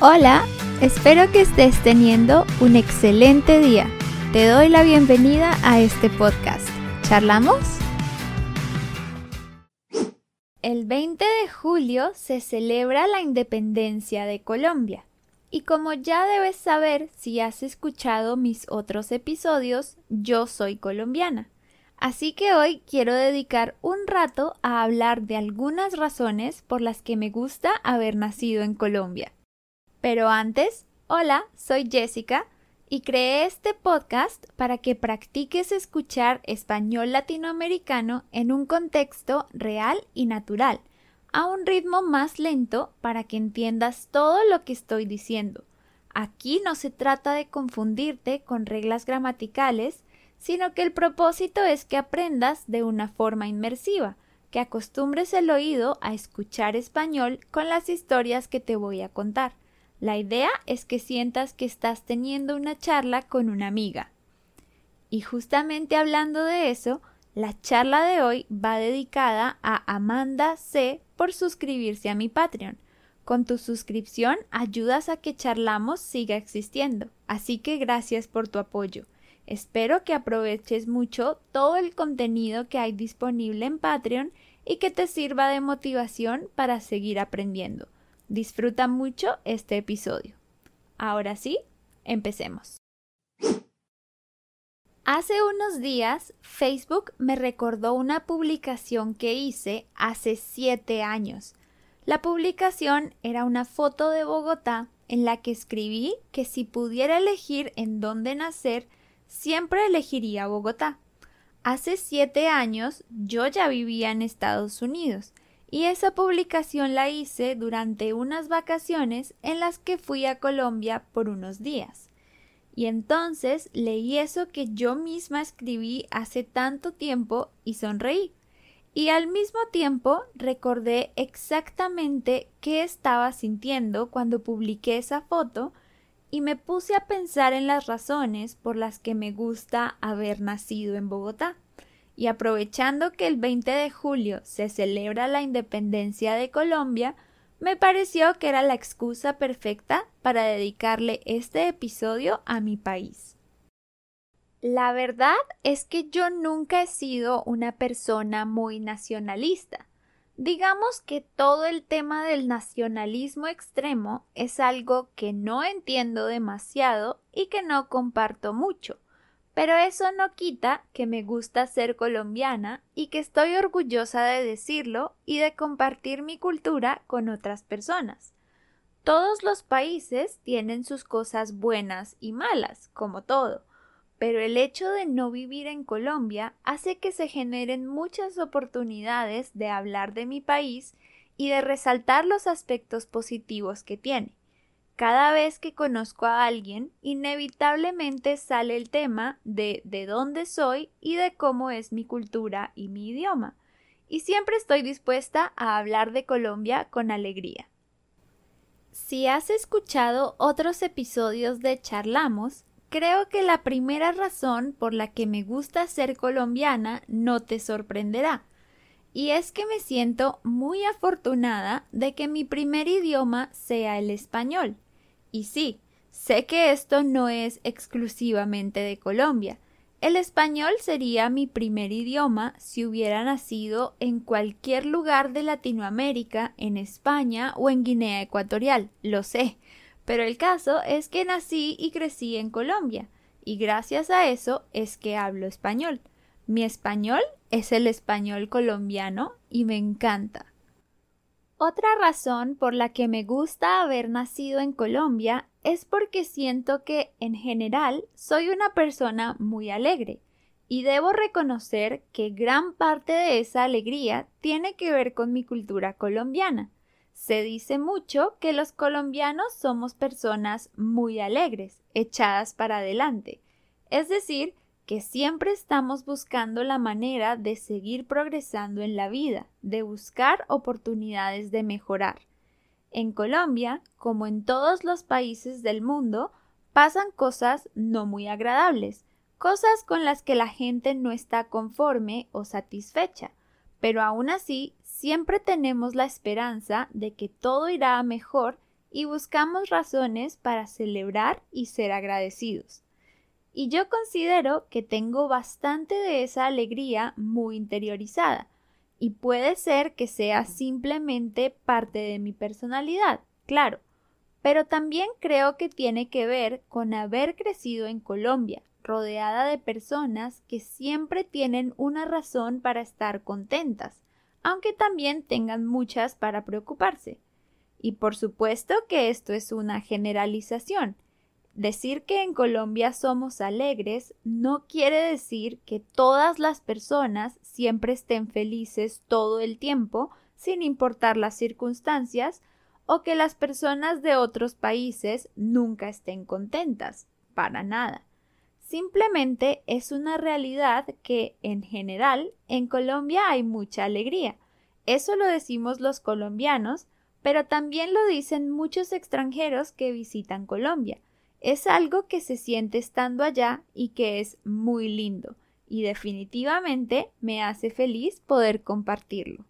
Hola, espero que estés teniendo un excelente día. Te doy la bienvenida a este podcast. ¿Charlamos? El 20 de julio se celebra la independencia de Colombia. Y como ya debes saber si has escuchado mis otros episodios, yo soy colombiana. Así que hoy quiero dedicar un rato a hablar de algunas razones por las que me gusta haber nacido en Colombia. Pero antes, hola, soy Jessica y creé este podcast para que practiques escuchar español latinoamericano en un contexto real y natural, a un ritmo más lento para que entiendas todo lo que estoy diciendo. Aquí no se trata de confundirte con reglas gramaticales, sino que el propósito es que aprendas de una forma inmersiva, que acostumbres el oído a escuchar español con las historias que te voy a contar. La idea es que sientas que estás teniendo una charla con una amiga. Y justamente hablando de eso, la charla de hoy va dedicada a Amanda C por suscribirse a mi Patreon. Con tu suscripción ayudas a que charlamos siga existiendo, así que gracias por tu apoyo. Espero que aproveches mucho todo el contenido que hay disponible en Patreon y que te sirva de motivación para seguir aprendiendo. Disfruta mucho este episodio. Ahora sí, empecemos. Hace unos días Facebook me recordó una publicación que hice hace siete años. La publicación era una foto de Bogotá en la que escribí que si pudiera elegir en dónde nacer, siempre elegiría Bogotá. Hace siete años yo ya vivía en Estados Unidos y esa publicación la hice durante unas vacaciones en las que fui a Colombia por unos días. Y entonces leí eso que yo misma escribí hace tanto tiempo y sonreí. Y al mismo tiempo recordé exactamente qué estaba sintiendo cuando publiqué esa foto y me puse a pensar en las razones por las que me gusta haber nacido en Bogotá y aprovechando que el 20 de julio se celebra la independencia de Colombia, me pareció que era la excusa perfecta para dedicarle este episodio a mi país. La verdad es que yo nunca he sido una persona muy nacionalista. Digamos que todo el tema del nacionalismo extremo es algo que no entiendo demasiado y que no comparto mucho pero eso no quita que me gusta ser colombiana y que estoy orgullosa de decirlo y de compartir mi cultura con otras personas. Todos los países tienen sus cosas buenas y malas, como todo, pero el hecho de no vivir en Colombia hace que se generen muchas oportunidades de hablar de mi país y de resaltar los aspectos positivos que tiene. Cada vez que conozco a alguien, inevitablemente sale el tema de de dónde soy y de cómo es mi cultura y mi idioma. Y siempre estoy dispuesta a hablar de Colombia con alegría. Si has escuchado otros episodios de Charlamos, creo que la primera razón por la que me gusta ser colombiana no te sorprenderá. Y es que me siento muy afortunada de que mi primer idioma sea el español. Y sí, sé que esto no es exclusivamente de Colombia. El español sería mi primer idioma si hubiera nacido en cualquier lugar de Latinoamérica, en España o en Guinea Ecuatorial, lo sé, pero el caso es que nací y crecí en Colombia, y gracias a eso es que hablo español. Mi español es el español colombiano y me encanta. Otra razón por la que me gusta haber nacido en Colombia es porque siento que, en general, soy una persona muy alegre, y debo reconocer que gran parte de esa alegría tiene que ver con mi cultura colombiana. Se dice mucho que los colombianos somos personas muy alegres, echadas para adelante, es decir, que siempre estamos buscando la manera de seguir progresando en la vida, de buscar oportunidades de mejorar. En Colombia, como en todos los países del mundo, pasan cosas no muy agradables, cosas con las que la gente no está conforme o satisfecha, pero aún así siempre tenemos la esperanza de que todo irá mejor y buscamos razones para celebrar y ser agradecidos. Y yo considero que tengo bastante de esa alegría muy interiorizada, y puede ser que sea simplemente parte de mi personalidad, claro, pero también creo que tiene que ver con haber crecido en Colombia, rodeada de personas que siempre tienen una razón para estar contentas, aunque también tengan muchas para preocuparse. Y por supuesto que esto es una generalización. Decir que en Colombia somos alegres no quiere decir que todas las personas siempre estén felices todo el tiempo, sin importar las circunstancias, o que las personas de otros países nunca estén contentas, para nada. Simplemente es una realidad que, en general, en Colombia hay mucha alegría. Eso lo decimos los colombianos, pero también lo dicen muchos extranjeros que visitan Colombia. Es algo que se siente estando allá y que es muy lindo, y definitivamente me hace feliz poder compartirlo.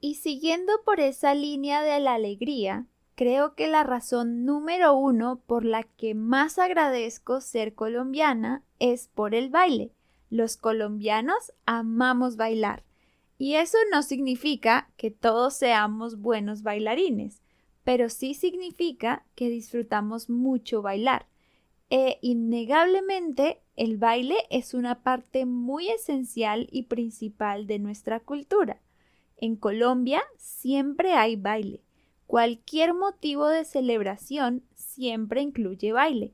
Y siguiendo por esa línea de la alegría, creo que la razón número uno por la que más agradezco ser colombiana es por el baile. Los colombianos amamos bailar. Y eso no significa que todos seamos buenos bailarines, pero sí significa que disfrutamos mucho bailar. E innegablemente el baile es una parte muy esencial y principal de nuestra cultura. En Colombia siempre hay baile. Cualquier motivo de celebración siempre incluye baile.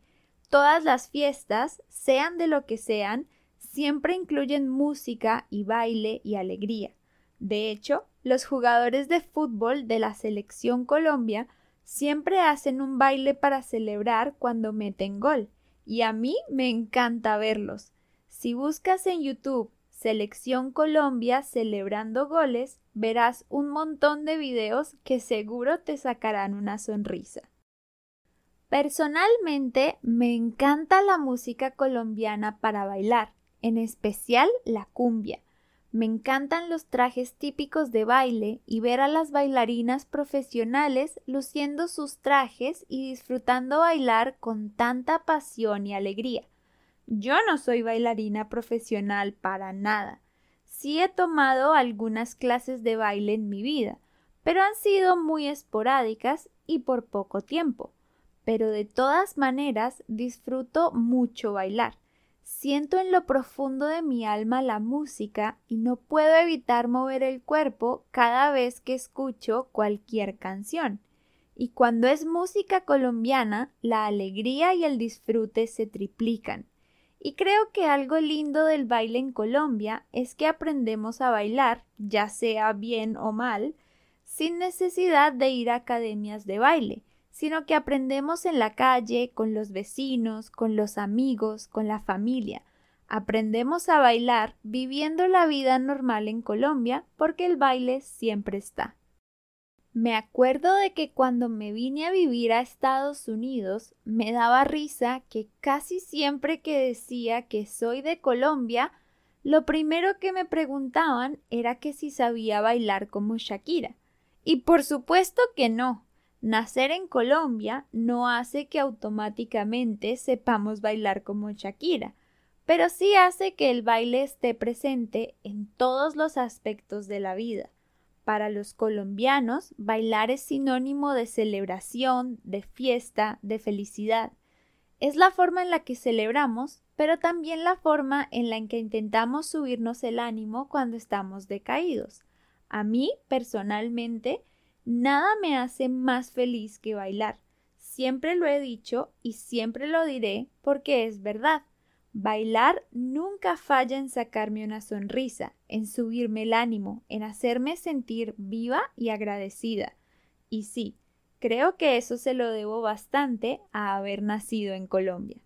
Todas las fiestas, sean de lo que sean, siempre incluyen música y baile y alegría. De hecho, los jugadores de fútbol de la selección Colombia siempre hacen un baile para celebrar cuando meten gol, y a mí me encanta verlos. Si buscas en YouTube Selección Colombia celebrando goles, verás un montón de videos que seguro te sacarán una sonrisa. Personalmente me encanta la música colombiana para bailar, en especial la cumbia. Me encantan los trajes típicos de baile y ver a las bailarinas profesionales luciendo sus trajes y disfrutando bailar con tanta pasión y alegría. Yo no soy bailarina profesional para nada. Sí he tomado algunas clases de baile en mi vida, pero han sido muy esporádicas y por poco tiempo. Pero de todas maneras disfruto mucho bailar. Siento en lo profundo de mi alma la música y no puedo evitar mover el cuerpo cada vez que escucho cualquier canción. Y cuando es música colombiana, la alegría y el disfrute se triplican. Y creo que algo lindo del baile en Colombia es que aprendemos a bailar, ya sea bien o mal, sin necesidad de ir a academias de baile, sino que aprendemos en la calle, con los vecinos, con los amigos, con la familia. Aprendemos a bailar viviendo la vida normal en Colombia porque el baile siempre está. Me acuerdo de que cuando me vine a vivir a Estados Unidos me daba risa que casi siempre que decía que soy de Colombia, lo primero que me preguntaban era que si sabía bailar como Shakira. Y por supuesto que no. Nacer en Colombia no hace que automáticamente sepamos bailar como Shakira, pero sí hace que el baile esté presente en todos los aspectos de la vida. Para los colombianos, bailar es sinónimo de celebración, de fiesta, de felicidad. Es la forma en la que celebramos, pero también la forma en la que intentamos subirnos el ánimo cuando estamos decaídos. A mí, personalmente, nada me hace más feliz que bailar. Siempre lo he dicho y siempre lo diré porque es verdad. Bailar nunca falla en sacarme una sonrisa, en subirme el ánimo, en hacerme sentir viva y agradecida. Y sí, creo que eso se lo debo bastante a haber nacido en Colombia.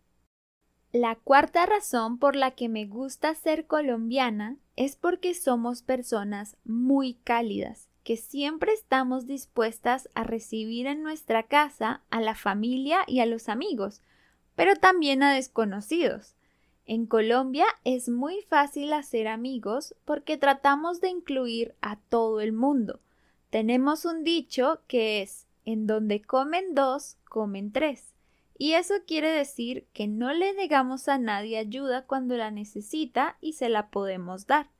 La cuarta razón por la que me gusta ser colombiana es porque somos personas muy cálidas, que siempre estamos dispuestas a recibir en nuestra casa a la familia y a los amigos, pero también a desconocidos. En Colombia es muy fácil hacer amigos porque tratamos de incluir a todo el mundo. Tenemos un dicho que es en donde comen dos, comen tres. Y eso quiere decir que no le negamos a nadie ayuda cuando la necesita y se la podemos dar.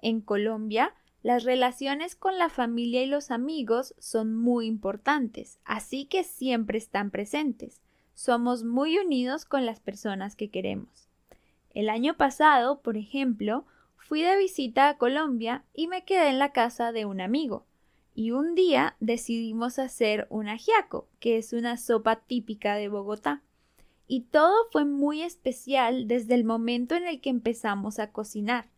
En Colombia, las relaciones con la familia y los amigos son muy importantes, así que siempre están presentes. Somos muy unidos con las personas que queremos. El año pasado, por ejemplo, fui de visita a Colombia y me quedé en la casa de un amigo. Y un día decidimos hacer un ajiaco, que es una sopa típica de Bogotá. Y todo fue muy especial desde el momento en el que empezamos a cocinar.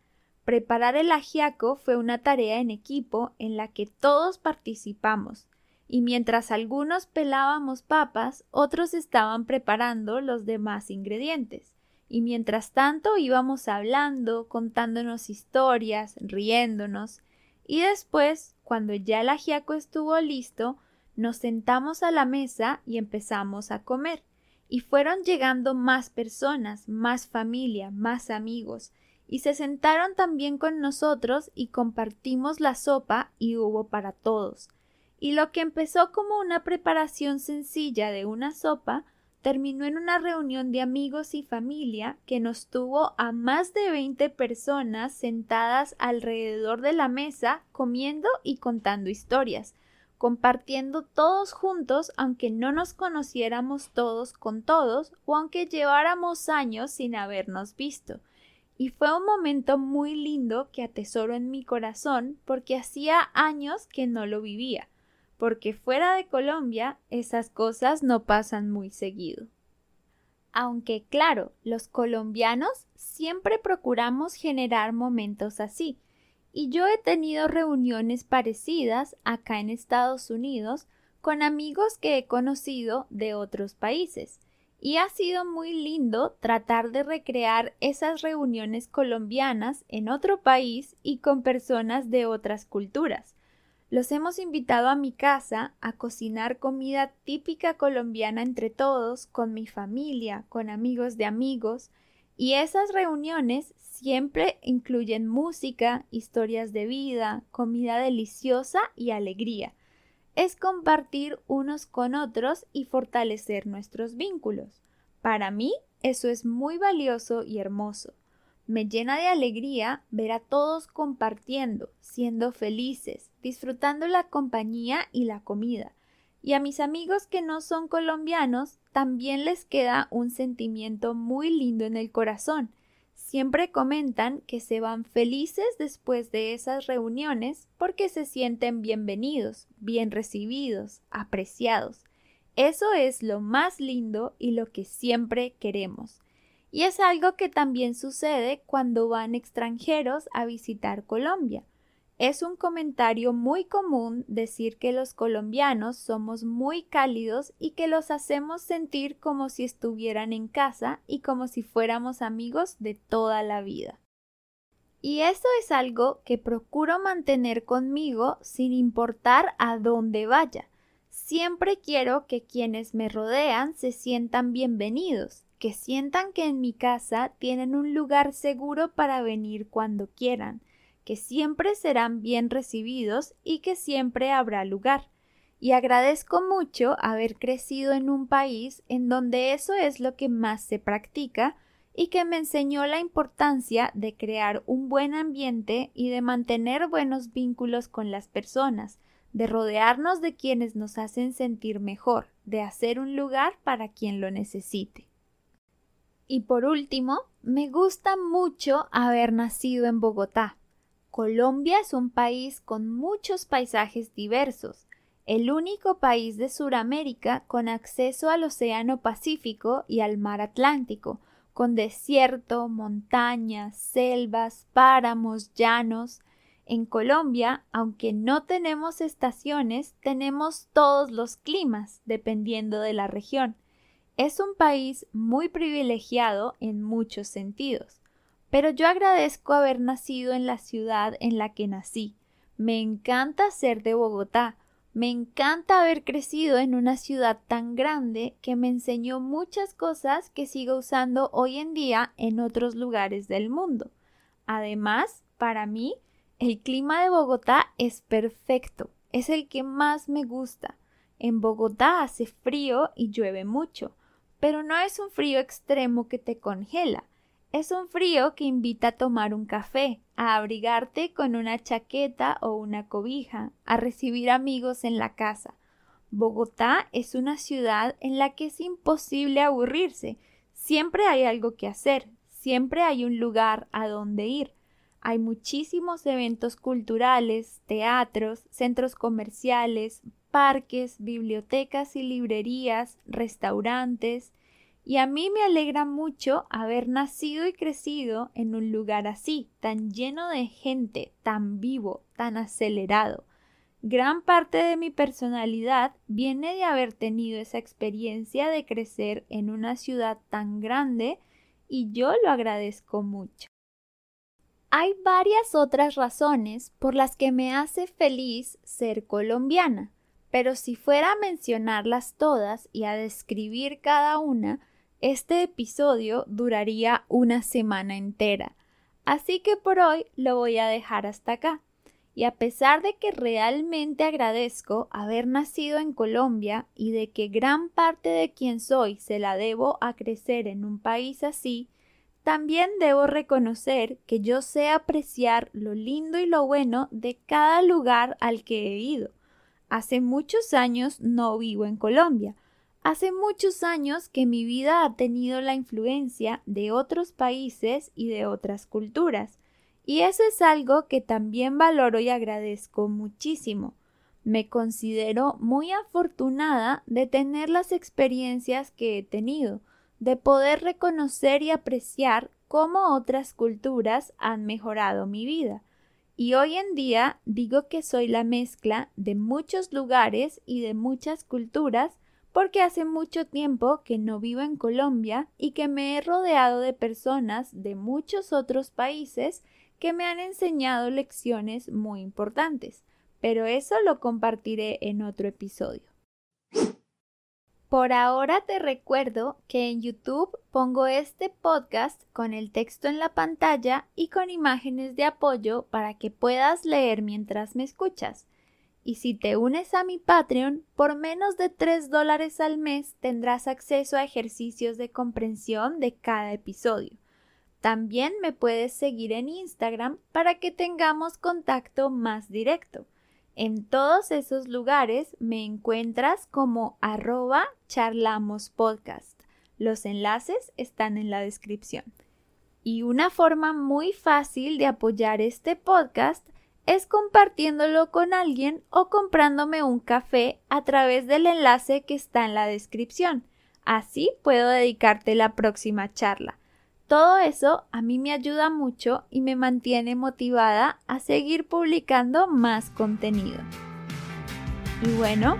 Preparar el ajiaco fue una tarea en equipo en la que todos participamos, y mientras algunos pelábamos papas, otros estaban preparando los demás ingredientes. Y mientras tanto íbamos hablando, contándonos historias, riéndonos, y después, cuando ya el ajiaco estuvo listo, nos sentamos a la mesa y empezamos a comer. Y fueron llegando más personas, más familia, más amigos, y se sentaron también con nosotros y compartimos la sopa y hubo para todos. Y lo que empezó como una preparación sencilla de una sopa terminó en una reunión de amigos y familia que nos tuvo a más de veinte personas sentadas alrededor de la mesa comiendo y contando historias, compartiendo todos juntos aunque no nos conociéramos todos con todos o aunque lleváramos años sin habernos visto. Y fue un momento muy lindo que atesoro en mi corazón porque hacía años que no lo vivía porque fuera de Colombia esas cosas no pasan muy seguido. Aunque claro, los colombianos siempre procuramos generar momentos así, y yo he tenido reuniones parecidas acá en Estados Unidos con amigos que he conocido de otros países, y ha sido muy lindo tratar de recrear esas reuniones colombianas en otro país y con personas de otras culturas, los hemos invitado a mi casa a cocinar comida típica colombiana entre todos, con mi familia, con amigos de amigos, y esas reuniones siempre incluyen música, historias de vida, comida deliciosa y alegría. Es compartir unos con otros y fortalecer nuestros vínculos. Para mí eso es muy valioso y hermoso. Me llena de alegría ver a todos compartiendo, siendo felices, disfrutando la compañía y la comida. Y a mis amigos que no son colombianos también les queda un sentimiento muy lindo en el corazón. Siempre comentan que se van felices después de esas reuniones porque se sienten bienvenidos, bien recibidos, apreciados. Eso es lo más lindo y lo que siempre queremos y es algo que también sucede cuando van extranjeros a visitar Colombia. Es un comentario muy común decir que los colombianos somos muy cálidos y que los hacemos sentir como si estuvieran en casa y como si fuéramos amigos de toda la vida. Y eso es algo que procuro mantener conmigo sin importar a dónde vaya. Siempre quiero que quienes me rodean se sientan bienvenidos, que sientan que en mi casa tienen un lugar seguro para venir cuando quieran, que siempre serán bien recibidos y que siempre habrá lugar. Y agradezco mucho haber crecido en un país en donde eso es lo que más se practica y que me enseñó la importancia de crear un buen ambiente y de mantener buenos vínculos con las personas, de rodearnos de quienes nos hacen sentir mejor, de hacer un lugar para quien lo necesite. Y por último, me gusta mucho haber nacido en Bogotá. Colombia es un país con muchos paisajes diversos, el único país de Sudamérica con acceso al Océano Pacífico y al Mar Atlántico, con desierto, montañas, selvas, páramos, llanos. En Colombia, aunque no tenemos estaciones, tenemos todos los climas, dependiendo de la región. Es un país muy privilegiado en muchos sentidos, pero yo agradezco haber nacido en la ciudad en la que nací. Me encanta ser de Bogotá, me encanta haber crecido en una ciudad tan grande que me enseñó muchas cosas que sigo usando hoy en día en otros lugares del mundo. Además, para mí, el clima de Bogotá es perfecto, es el que más me gusta En Bogotá hace frío y llueve mucho, pero no es un frío extremo que te congela, es un frío que invita a tomar un café, a abrigarte con una chaqueta o una cobija, a recibir amigos en la casa. Bogotá es una ciudad en la que es imposible aburrirse. Siempre hay algo que hacer, siempre hay un lugar a donde ir. Hay muchísimos eventos culturales, teatros, centros comerciales, parques, bibliotecas y librerías, restaurantes, y a mí me alegra mucho haber nacido y crecido en un lugar así, tan lleno de gente, tan vivo, tan acelerado. Gran parte de mi personalidad viene de haber tenido esa experiencia de crecer en una ciudad tan grande y yo lo agradezco mucho. Hay varias otras razones por las que me hace feliz ser colombiana, pero si fuera a mencionarlas todas y a describir cada una, este episodio duraría una semana entera, así que por hoy lo voy a dejar hasta acá. Y a pesar de que realmente agradezco haber nacido en Colombia y de que gran parte de quien soy se la debo a crecer en un país así, también debo reconocer que yo sé apreciar lo lindo y lo bueno de cada lugar al que he ido. Hace muchos años no vivo en Colombia, Hace muchos años que mi vida ha tenido la influencia de otros países y de otras culturas, y eso es algo que también valoro y agradezco muchísimo. Me considero muy afortunada de tener las experiencias que he tenido, de poder reconocer y apreciar cómo otras culturas han mejorado mi vida. Y hoy en día digo que soy la mezcla de muchos lugares y de muchas culturas porque hace mucho tiempo que no vivo en Colombia y que me he rodeado de personas de muchos otros países que me han enseñado lecciones muy importantes, pero eso lo compartiré en otro episodio. Por ahora te recuerdo que en YouTube pongo este podcast con el texto en la pantalla y con imágenes de apoyo para que puedas leer mientras me escuchas. Y si te unes a mi Patreon, por menos de 3 dólares al mes tendrás acceso a ejercicios de comprensión de cada episodio. También me puedes seguir en Instagram para que tengamos contacto más directo. En todos esos lugares me encuentras como arroba charlamospodcast. Los enlaces están en la descripción. Y una forma muy fácil de apoyar este podcast es compartiéndolo con alguien o comprándome un café a través del enlace que está en la descripción. Así puedo dedicarte la próxima charla. Todo eso a mí me ayuda mucho y me mantiene motivada a seguir publicando más contenido. Y bueno,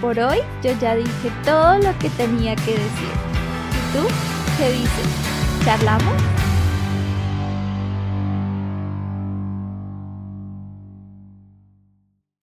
por hoy yo ya dije todo lo que tenía que decir. ¿Y tú qué dices? ¿Charlamos?